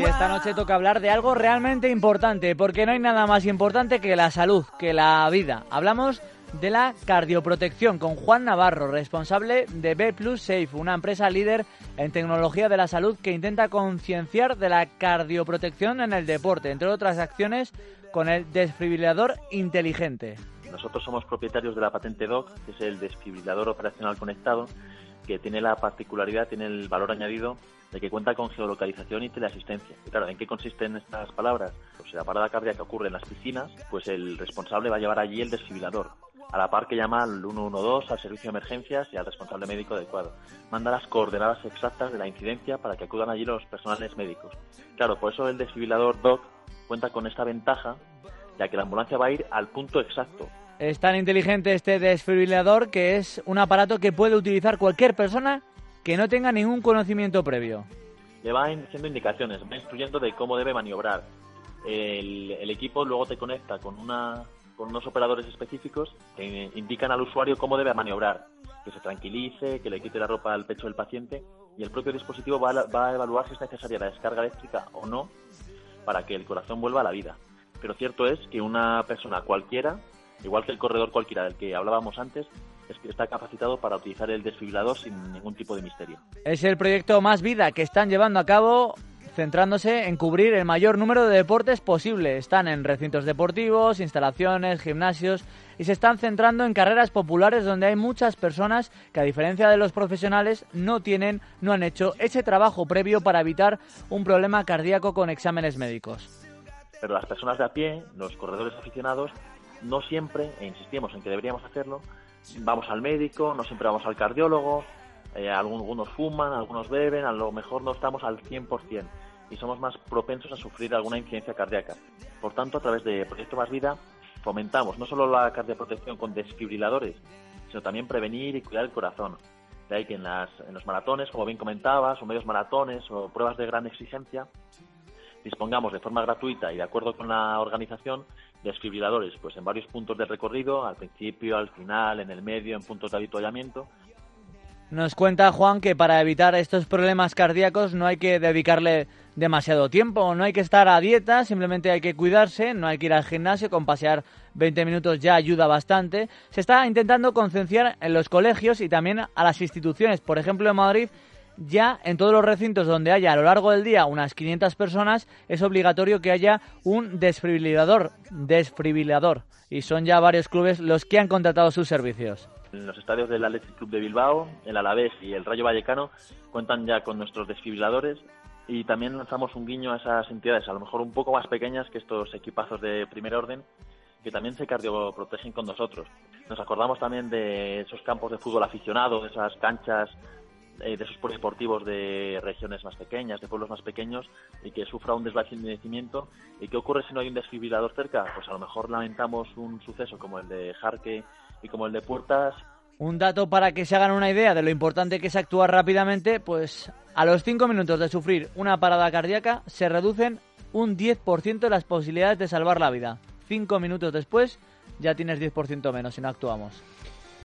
Y esta noche toca hablar de algo realmente importante, porque no hay nada más importante que la salud, que la vida. Hablamos de la cardioprotección con Juan Navarro, responsable de B Plus Safe, una empresa líder en tecnología de la salud que intenta concienciar de la cardioprotección en el deporte, entre otras acciones con el desfibrilador inteligente. Nosotros somos propietarios de la patente DOC, que es el desfibrilador operacional conectado, que tiene la particularidad, tiene el valor añadido de que cuenta con geolocalización y teleasistencia. Y claro, ¿en qué consisten estas palabras? Pues si la parada cardíaca ocurre en las piscinas, pues el responsable va a llevar allí el desfibrilador a la par que llama al 112, al servicio de emergencias y al responsable médico adecuado. Manda las coordenadas exactas de la incidencia para que acudan allí los personales médicos. Claro, por eso el desfibrilador DOC cuenta con esta ventaja, ya que la ambulancia va a ir al punto exacto. Es tan inteligente este desfibrilador que es un aparato que puede utilizar cualquier persona que no tenga ningún conocimiento previo. Le va haciendo indicaciones, va instruyendo de cómo debe maniobrar. El, el equipo luego te conecta con una con unos operadores específicos que indican al usuario cómo debe maniobrar, que se tranquilice, que le quite la ropa al pecho del paciente y el propio dispositivo va a, evaluar si es necesaria la descarga eléctrica o no para que el corazón vuelva a la vida. Pero cierto es que una persona cualquiera, igual que el corredor cualquiera del que hablábamos antes, es que está capacitado para utilizar el desfibrilador sin ningún tipo de misterio. Es el proyecto Más Vida que están llevando a cabo centrándose en cubrir el mayor número de deportes posible. Están en recintos deportivos, instalaciones, gimnasios y se están centrando en carreras populares donde hay muchas personas que a diferencia de los profesionales no tienen, no han hecho ese trabajo previo para evitar un problema cardíaco con exámenes médicos. Pero las personas de a pie, los corredores aficionados, no siempre, e insistimos en que deberíamos hacerlo, vamos al médico, no siempre vamos al cardiólogo, eh, algunos fuman, algunos beben, a lo mejor no estamos al 100% y somos más propensos a sufrir alguna incidencia cardíaca. Por tanto, a través de Proyecto Más Vida fomentamos no solo la cardioprotección con desfibriladores, sino también prevenir y cuidar el corazón. De ahí que en, las, en los maratones, como bien comentabas, o medios maratones o pruebas de gran exigencia, dispongamos de forma gratuita y de acuerdo con la organización desfibriladores pues en varios puntos del recorrido, al principio, al final, en el medio, en puntos de habituallamiento nos cuenta Juan que para evitar estos problemas cardíacos no hay que dedicarle demasiado tiempo, no hay que estar a dieta, simplemente hay que cuidarse, no hay que ir al gimnasio, con pasear 20 minutos ya ayuda bastante. Se está intentando concienciar en los colegios y también a las instituciones. Por ejemplo, en Madrid ya en todos los recintos donde haya a lo largo del día unas 500 personas es obligatorio que haya un desfibrilador, desfibrilador. Y son ya varios clubes los que han contratado sus servicios. En los estadios del Athletic Club de Bilbao, el Alavés y el Rayo Vallecano cuentan ya con nuestros desfibriladores y también lanzamos un guiño a esas entidades, a lo mejor un poco más pequeñas que estos equipazos de primer orden, que también se cardioprotegen con nosotros. Nos acordamos también de esos campos de fútbol aficionado, de esas canchas, eh, de esos polideportivos de regiones más pequeñas, de pueblos más pequeños, y que sufra un desvanecimiento. ¿Y qué ocurre si no hay un desfibrilador cerca? Pues a lo mejor lamentamos un suceso como el de Jarque y como el de Puertas. Un dato para que se hagan una idea de lo importante que es actuar rápidamente, pues a los 5 minutos de sufrir una parada cardíaca se reducen un 10% las posibilidades de salvar la vida. 5 minutos después ya tienes 10% menos si no actuamos.